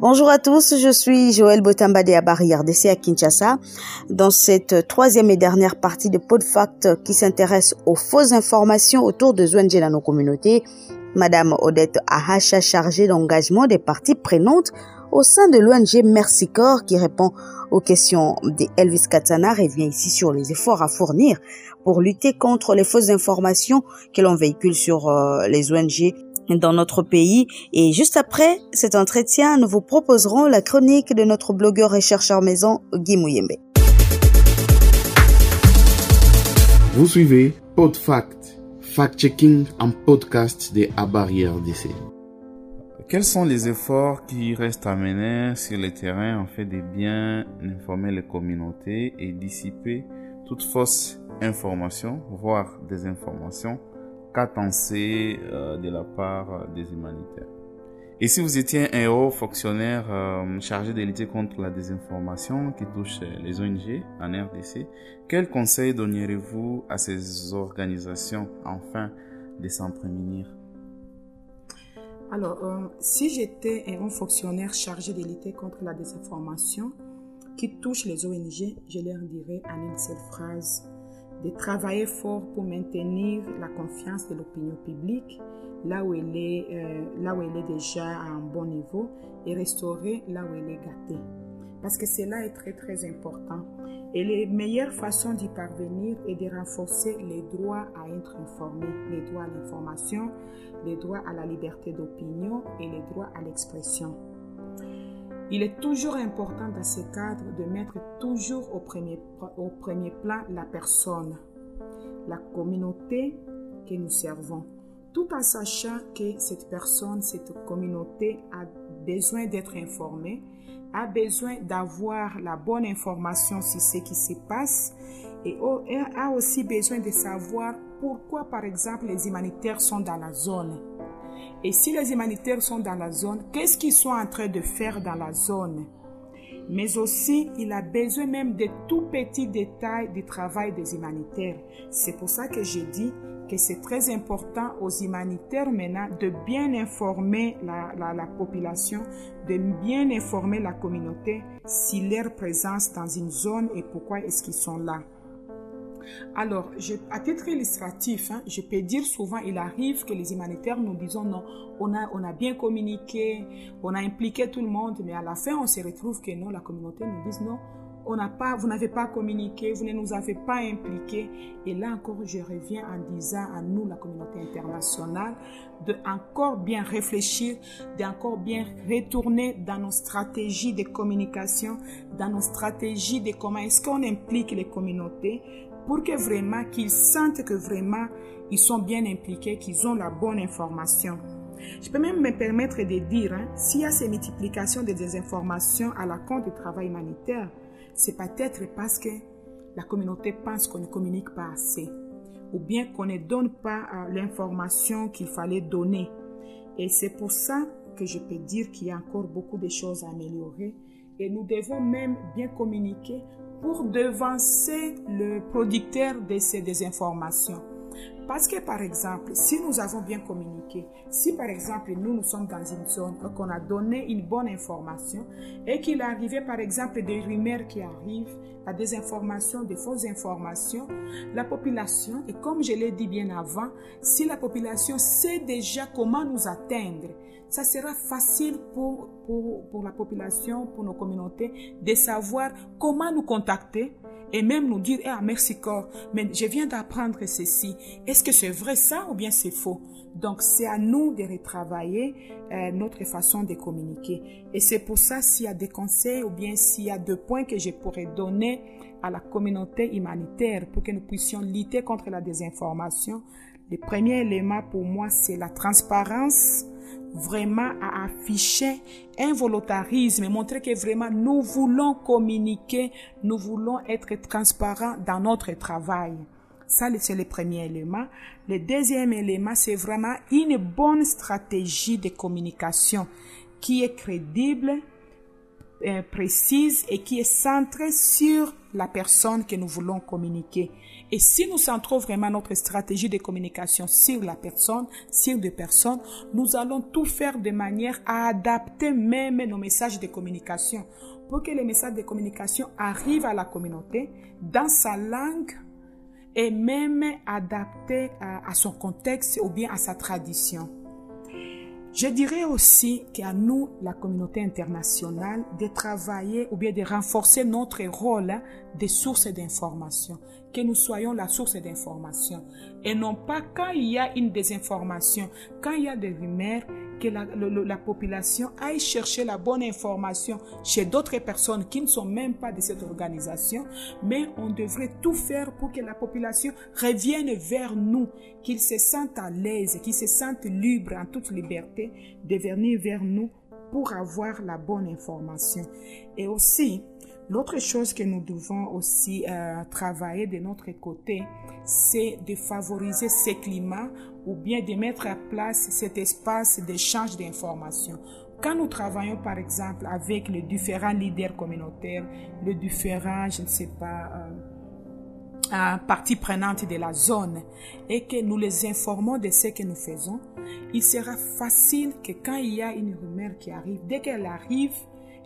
Bonjour à tous, je suis Joël Botambade à Barrière DC à Kinshasa. Dans cette troisième et dernière partie de PodFact qui s'intéresse aux fausses informations autour de ONG dans nos communautés, Madame Odette Ahacha, chargée d'engagement des parties prenantes au sein de l'ONG Mercy Corps qui répond aux questions d'Elvis Katsana, revient ici sur les efforts à fournir pour lutter contre les fausses informations que l'on véhicule sur euh, les ONG dans notre pays. Et juste après cet entretien, nous vous proposerons la chronique de notre blogueur et chercheur maison, Guy Mouyembe. Vous suivez PodFact, fact-checking en podcast de Barrière DC. Quels sont les efforts qui restent à mener sur le terrain en fait de bien informer les communautés et dissiper toute fausse information, voire des informations euh, de la part des humanitaires? Et si vous étiez un haut fonctionnaire euh, chargé de lutter contre la désinformation qui touche les ONG en RDC, quel conseil donneriez-vous à ces organisations afin de s'en prémunir? Alors, euh, si j'étais un fonctionnaire chargé de lutter contre la désinformation qui touche les ONG, je leur dirais en une seule phrase de travailler fort pour maintenir la confiance de l'opinion publique là où elle est, euh, là où elle est déjà à un bon niveau et restaurer là où elle est gâtée. Parce que cela est très très important. Et les meilleures façons d'y parvenir est de renforcer les droits à être informé, les droits à l'information, les droits à la liberté d'opinion et les droits à l'expression. Il est toujours important dans ce cadre de mettre toujours au premier, au premier plan la personne, la communauté que nous servons, tout en sachant que cette personne, cette communauté a besoin d'être informée, a besoin d'avoir la bonne information sur ce qui se passe et a aussi besoin de savoir pourquoi, par exemple, les humanitaires sont dans la zone et si les humanitaires sont dans la zone, qu'est-ce qu'ils sont en train de faire dans la zone? Mais aussi, il a besoin même de tout petits détails du travail des humanitaires. C'est pour ça que j'ai dit que c'est très important aux humanitaires maintenant de bien informer la, la, population, de bien informer la communauté sur leur présence dans une zone et pourquoi est-ce qu'ils sont là. Alors, à titre illustratif, hein, je peux dire souvent, il arrive que les humanitaires nous disons non, on a, on a bien communiqué, on a impliqué tout le monde, mais à la fin, on se retrouve que non, la communauté nous dit non, on pas, vous n'avez pas communiqué, vous ne nous avez pas impliqués. Et là encore, je reviens en disant à nous, la communauté internationale, de encore bien réfléchir, d'encore bien retourner dans nos stratégies de communication, dans nos stratégies de comment est-ce qu'on implique les communautés pour que vraiment qu'ils sentent que vraiment ils sont bien impliqués, qu'ils ont la bonne information. Je peux même me permettre de dire, hein, s'il y a ces multiplications de désinformations à la compte du travail humanitaire, c'est peut-être parce que la communauté pense qu'on ne communique pas assez, ou bien qu'on ne donne pas euh, l'information qu'il fallait donner. Et c'est pour ça que je peux dire qu'il y a encore beaucoup de choses à améliorer et nous devons même bien communiquer pour devancer le producteur de ces désinformations. Parce que par exemple, si nous avons bien communiqué, si par exemple nous nous sommes dans une zone qu'on a donné une bonne information et qu'il est arrivé par exemple des rumeurs qui arrivent, la désinformation, des fausses informations, la population, et comme je l'ai dit bien avant, si la population sait déjà comment nous atteindre, ça sera facile pour, pour, pour la population, pour nos communautés, de savoir comment nous contacter et même nous dire, ah, merci corps, mais je viens d'apprendre ceci. Est-ce que c'est vrai ça ou bien c'est faux? Donc, c'est à nous de retravailler euh, notre façon de communiquer. Et c'est pour ça, s'il y a des conseils ou bien s'il y a deux points que je pourrais donner à la communauté humanitaire pour que nous puissions lutter contre la désinformation, le premier élément pour moi, c'est la transparence vraiment à afficher un volontarisme montrer que vraiment nous voulons communiquer, nous voulons être transparents dans notre travail. Ça, c'est le premier élément. Le deuxième élément, c'est vraiment une bonne stratégie de communication qui est crédible, euh, précise et qui est centrée sur la personne que nous voulons communiquer. Et si nous centrons vraiment notre stratégie de communication sur la personne, sur des personnes, nous allons tout faire de manière à adapter même nos messages de communication pour que les messages de communication arrivent à la communauté dans sa langue et même adaptés à, son contexte ou bien à sa tradition. Je dirais aussi qu'à nous, la communauté internationale, de travailler ou bien de renforcer notre rôle hein, de source d'information, que nous soyons la source d'information. Et non pas quand il y a une désinformation, quand il y a des rumeurs, que la, la, population aille chercher la bonne information chez d'autres personnes qui ne sont même pas de cette organisation, mais on devrait tout faire pour que la population revienne vers nous, qu'ils se sentent à l'aise, qu'ils se sentent libres en toute liberté de venir vers nous pour avoir la bonne information. Et aussi, L'autre chose que nous devons aussi euh, travailler de notre côté, c'est de favoriser ces climats ou bien de mettre à place cet espace d'échange d'informations. Quand nous travaillons par exemple avec les différents leaders communautaires, les différents, je ne sais pas, euh, euh, parties prenantes de la zone et que nous les informons de ce que nous faisons, il sera facile que quand il y a une rumeur qui arrive, dès qu'elle arrive,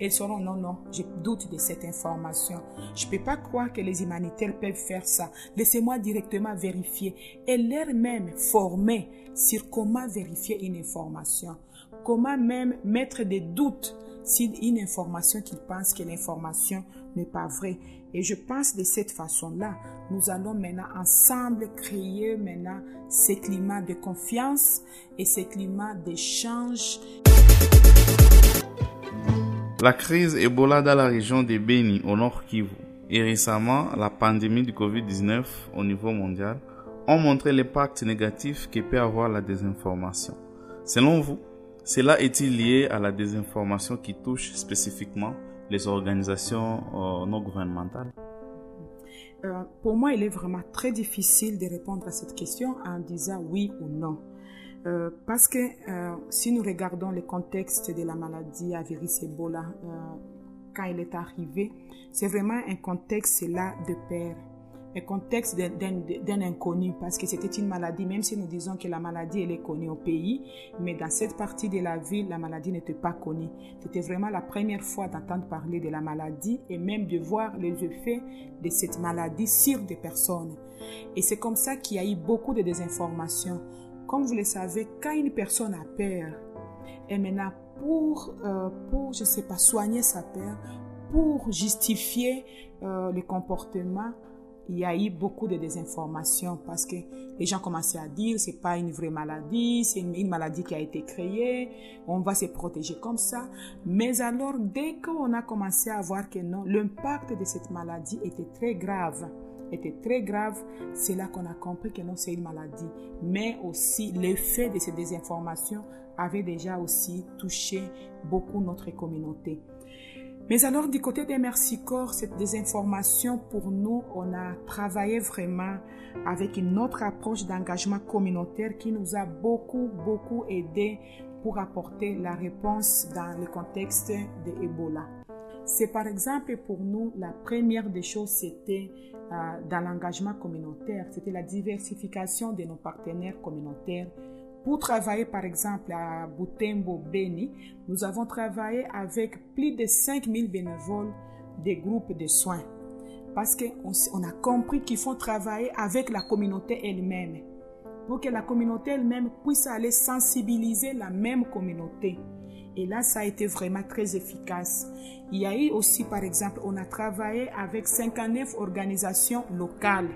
elles seront non, non, je doute de cette information. Je ne peux pas croire que les humanitaires peuvent faire ça. Laissez-moi directement vérifier. Et leur même former sur comment vérifier une information. Comment même mettre des doutes sur une information qu'ils pensent que l'information n'est pas vraie. Et je pense de cette façon-là, nous allons maintenant ensemble créer maintenant ce climat de confiance et ce climat d'échange. La crise Ebola dans la région de Beni au nord Kivu et récemment la pandémie du Covid-19 au niveau mondial ont montré l'impact négatif que peut avoir la désinformation. Selon vous, cela est-il lié à la désinformation qui touche spécifiquement les organisations euh, non gouvernementales? Euh, Pour moi, il est vraiment très difficile de répondre à cette question en disant oui ou non. Euh, parce que euh, si nous regardons le contexte de la maladie à virus Ebola euh, quand il est arrivé, c'est vraiment un contexte là de peur, un contexte d'un inconnu parce que c'était une maladie, même si nous disons que la maladie elle est connue au pays, mais dans cette partie de la ville, la maladie n'était pas connue. C'était vraiment la première fois d'entendre parler de la maladie et même de voir les effets de cette maladie sur des personnes. Et c'est comme ça qu'il y a eu beaucoup de désinformation. Comme vous le savez, quand une personne a peur, et maintenant pour, euh, pour je sais pas, soigner sa peur, pour justifier euh, le comportement, il y a eu beaucoup de désinformation parce que les gens commençaient à dire c'est pas une vraie maladie, c'est une, maladie qui a été créée, on va se protéger comme ça. Mais alors, dès qu'on a commencé à voir que non, l'impact de cette maladie était très grave, était très grave, c'est là qu'on a compris que non, c'est une maladie. Mais aussi, l'effet de ces désinformations avait déjà aussi touché beaucoup notre communauté. Mais alors, du côté des Merci Corps, cette désinformation, pour nous, on a travaillé vraiment avec une autre approche d'engagement communautaire qui nous a beaucoup, beaucoup aidé pour apporter la réponse dans le contexte de Ebola. C'est par exemple pour nous, la première des choses, c'était euh, dans l'engagement communautaire, c'était la diversification de nos partenaires communautaires. Pour travailler par exemple à Butembo, Beni, nous avons travaillé avec plus de 5000 bénévoles des groupes de soins. Parce qu'on on a compris qu'il faut travailler avec la communauté elle-même. Pour que la communauté elle-même puisse aller sensibiliser la même communauté. Et là, ça a été vraiment très efficace. Il y a eu aussi, par exemple, on a travaillé avec 59 organisations locales,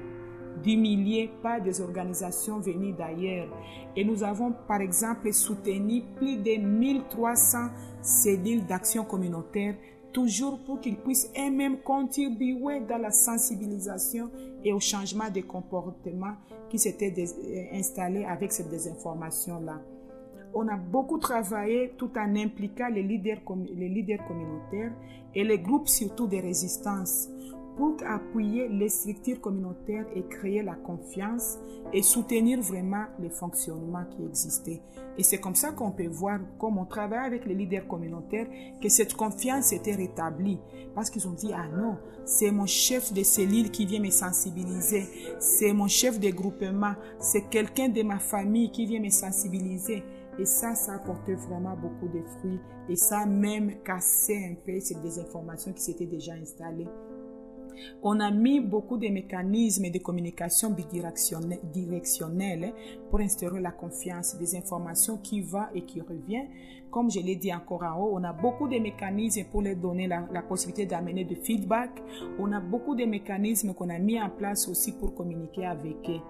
10 milliers, pas des organisations venues d'ailleurs. Et nous avons, par exemple, soutenu plus de 1300 cellules d'action communautaire, toujours pour qu'ils puissent eux-mêmes contribuer dans la sensibilisation et au changement de comportement qui s'était euh, installé avec cette désinformation-là on a beaucoup travaillé tout en impliquant les leaders, les leaders communautaires et les groupes surtout de résistance pour appuyer les structures communautaires et créer la confiance et soutenir vraiment les fonctionnements qui existaient. Et c'est comme ça qu'on peut voir, comme on travaille avec les leaders communautaires, que cette confiance était rétablie. Parce qu'ils ont dit, ah non, c'est mon chef de cellule qui vient me sensibiliser, c'est mon chef de groupement, c'est quelqu'un de ma famille qui vient me sensibiliser. Et ça, ça a apporté vraiment beaucoup de fruits. Et ça même cassé un peu ces désinformations qui s'étaient déjà installées. On a mis beaucoup de mécanismes de communication bidirectionnels pour instaurer la confiance des informations qui va et qui revient. Comme je l'ai dit encore en haut, on a beaucoup de mécanismes pour leur donner la, possibilité d'amener du feedback. On a beaucoup de mécanismes qu'on a mis en place aussi pour communiquer avec eux.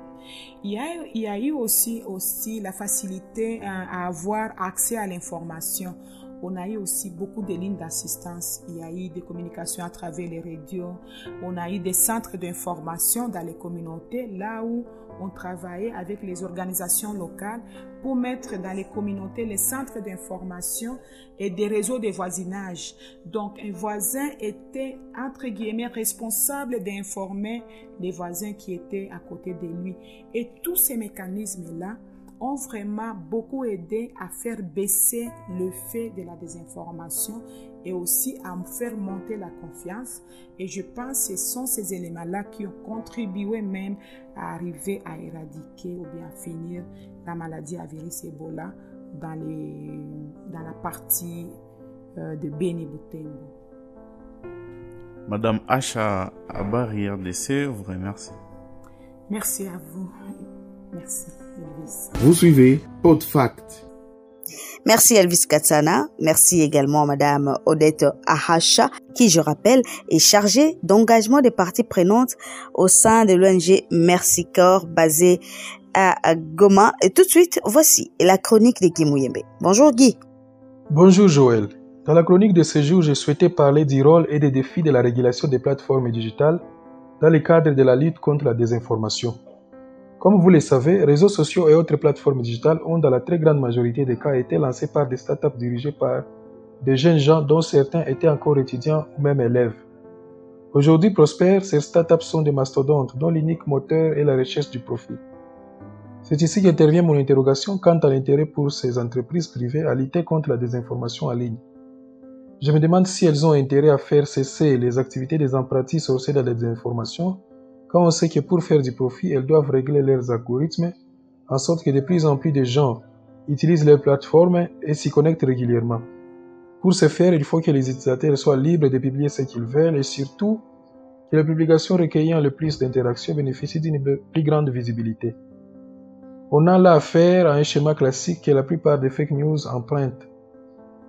Il y, a, eu aussi, aussi la facilité à avoir accès à l'information. On a eu aussi beaucoup de lignes d'assistance. Il y a eu des communications à travers les radios. On a eu des centres d'information dans les communautés, là où on travaillait avec les organisations locales pour mettre dans les communautés les centres d'information et des réseaux de voisinage. Donc, un voisin était, entre guillemets, responsable d'informer les voisins qui étaient à côté de lui. Et tous ces mécanismes-là, ont vraiment beaucoup aidé à faire baisser le fait de la désinformation et aussi à faire monter la confiance. Et je pense que ce sont ces éléments-là qui ont contribué même à arriver à éradiquer ou bien à finir la maladie à virus Ebola dans, les, dans la partie euh, de Beni Butembo. Madame Acha Abari RDC vous remercie. Merci à vous. Merci. Vous suivez PodFact. Merci Elvis Katsana. Merci également Madame Odette Ahacha, qui, je rappelle, est chargée d'engagement des parties prenantes au sein de l'ONG Merci Corps basée à Goma. Et tout de suite, voici la chronique de Guy Mouyembe. Bonjour Guy. Bonjour Joël. Dans la chronique de ce jour, je souhaitais parler du rôle et des défis de la régulation des plateformes digitales dans le cadre de la lutte contre la désinformation. Comme vous le savez, réseaux sociaux et autres plateformes digitales ont dans la très grande majorité des cas été lancés par des startups dirigées par des jeunes gens dont certains étaient encore étudiants ou même élèves. Aujourd'hui prospères, ces startups sont des mastodontes dont l'unique moteur est la recherche du profit. C'est ici qu'intervient mon interrogation quant à l'intérêt pour ces entreprises privées à lutter contre la désinformation en ligne. Je me demande si elles ont intérêt à faire cesser les activités des apprentis sorciers de la désinformation on sait que pour faire du profit, elles doivent régler leurs algorithmes en sorte que de plus en plus de gens utilisent leurs plateformes et s'y connectent régulièrement. Pour ce faire, il faut que les utilisateurs soient libres de publier ce qu'ils veulent et surtout que les publications recueillant le plus d'interactions bénéficient d'une plus grande visibilité. On a là affaire à un schéma classique que la plupart des fake news empruntent.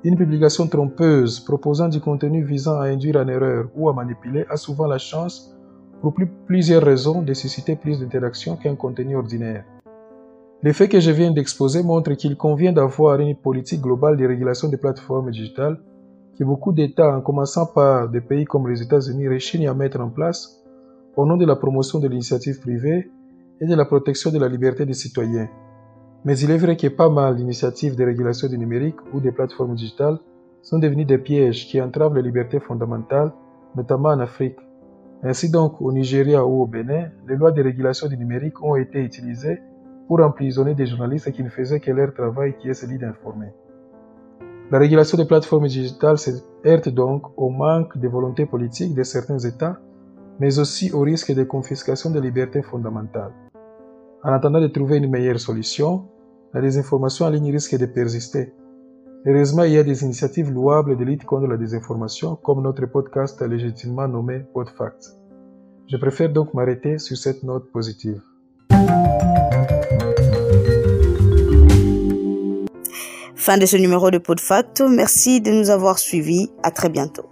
Une publication trompeuse proposant du contenu visant à induire en erreur ou à manipuler a souvent la chance pour plusieurs raisons de plus d'interactions qu'un contenu ordinaire. Les faits que je viens d'exposer montrent qu'il convient d'avoir une politique globale de régulation des plateformes digitales que beaucoup d'États, en commençant par des pays comme les États-Unis, rechignent à mettre en place au nom de la promotion de l'initiative privée et de la protection de la liberté des citoyens. Mais il est vrai que pas mal d'initiatives de régulation du numérique ou des plateformes digitales sont devenues des pièges qui entravent les libertés fondamentales, notamment en Afrique. Ainsi donc, au Nigeria ou au Bénin, les lois de régulation du numérique ont été utilisées pour emprisonner des journalistes qui ne faisaient que leur travail qui est celui d'informer. La régulation des plateformes digitales se heurte donc au manque de volonté politique de certains États, mais aussi au risque de confiscation des libertés fondamentales. En attendant de trouver une meilleure solution, la désinformation en ligne risque de persister Heureusement, il y a des initiatives louables de lutte contre la désinformation, comme notre podcast légitimement nommé PodFact. Je préfère donc m'arrêter sur cette note positive. Fin de ce numéro de PodFact. Merci de nous avoir suivis. À très bientôt.